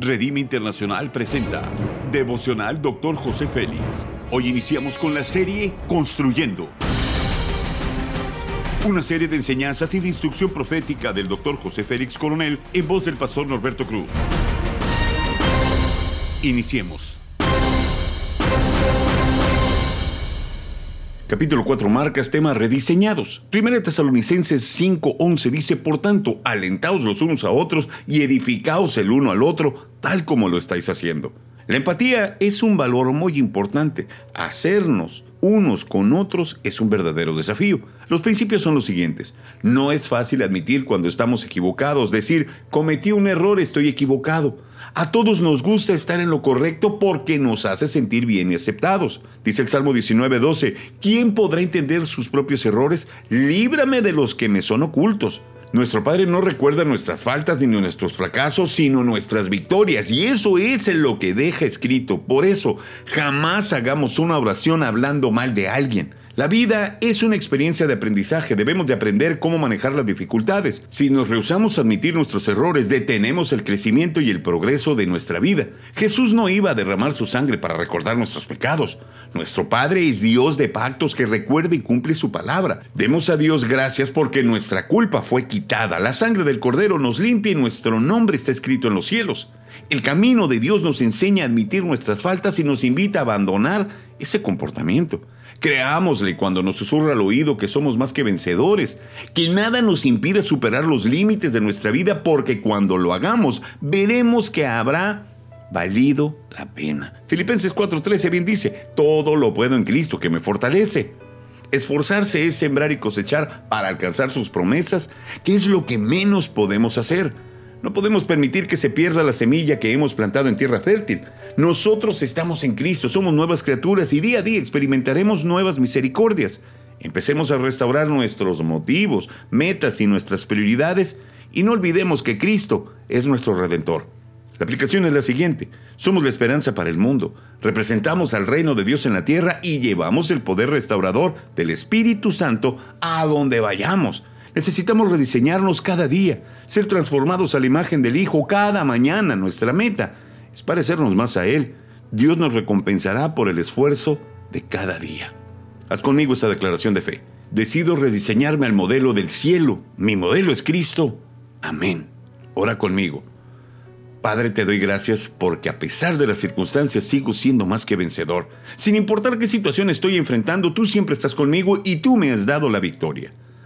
Redime Internacional presenta Devocional Dr. José Félix. Hoy iniciamos con la serie Construyendo. Una serie de enseñanzas y de instrucción profética del Dr. José Félix Coronel en voz del pastor Norberto Cruz. Iniciemos. Capítulo 4 marcas temas rediseñados. Primera Tesalonicenses 5:11 dice, por tanto, alentaos los unos a otros y edificaos el uno al otro, tal como lo estáis haciendo. La empatía es un valor muy importante. Hacernos unos con otros es un verdadero desafío. Los principios son los siguientes. No es fácil admitir cuando estamos equivocados, decir, cometí un error, estoy equivocado. A todos nos gusta estar en lo correcto porque nos hace sentir bien y aceptados. Dice el Salmo 19:12, ¿quién podrá entender sus propios errores? Líbrame de los que me son ocultos. Nuestro Padre no recuerda nuestras faltas ni nuestros fracasos, sino nuestras victorias. Y eso es lo que deja escrito. Por eso, jamás hagamos una oración hablando mal de alguien. La vida es una experiencia de aprendizaje, debemos de aprender cómo manejar las dificultades. Si nos rehusamos a admitir nuestros errores, detenemos el crecimiento y el progreso de nuestra vida. Jesús no iba a derramar su sangre para recordar nuestros pecados. Nuestro Padre es Dios de pactos que recuerda y cumple su palabra. Demos a Dios gracias porque nuestra culpa fue quitada. La sangre del Cordero nos limpia y nuestro nombre está escrito en los cielos. El camino de Dios nos enseña a admitir nuestras faltas y nos invita a abandonar ese comportamiento. Creámosle cuando nos susurra al oído que somos más que vencedores, que nada nos impide superar los límites de nuestra vida porque cuando lo hagamos veremos que habrá valido la pena. Filipenses 4:13 bien dice, todo lo puedo en Cristo que me fortalece. Esforzarse es sembrar y cosechar para alcanzar sus promesas, que es lo que menos podemos hacer. No podemos permitir que se pierda la semilla que hemos plantado en tierra fértil. Nosotros estamos en Cristo, somos nuevas criaturas y día a día experimentaremos nuevas misericordias. Empecemos a restaurar nuestros motivos, metas y nuestras prioridades y no olvidemos que Cristo es nuestro redentor. La aplicación es la siguiente. Somos la esperanza para el mundo. Representamos al reino de Dios en la tierra y llevamos el poder restaurador del Espíritu Santo a donde vayamos. Necesitamos rediseñarnos cada día, ser transformados a la imagen del Hijo cada mañana. Nuestra meta es parecernos más a Él. Dios nos recompensará por el esfuerzo de cada día. Haz conmigo esta declaración de fe. Decido rediseñarme al modelo del cielo. Mi modelo es Cristo. Amén. Ora conmigo. Padre, te doy gracias porque a pesar de las circunstancias sigo siendo más que vencedor. Sin importar qué situación estoy enfrentando, tú siempre estás conmigo y tú me has dado la victoria.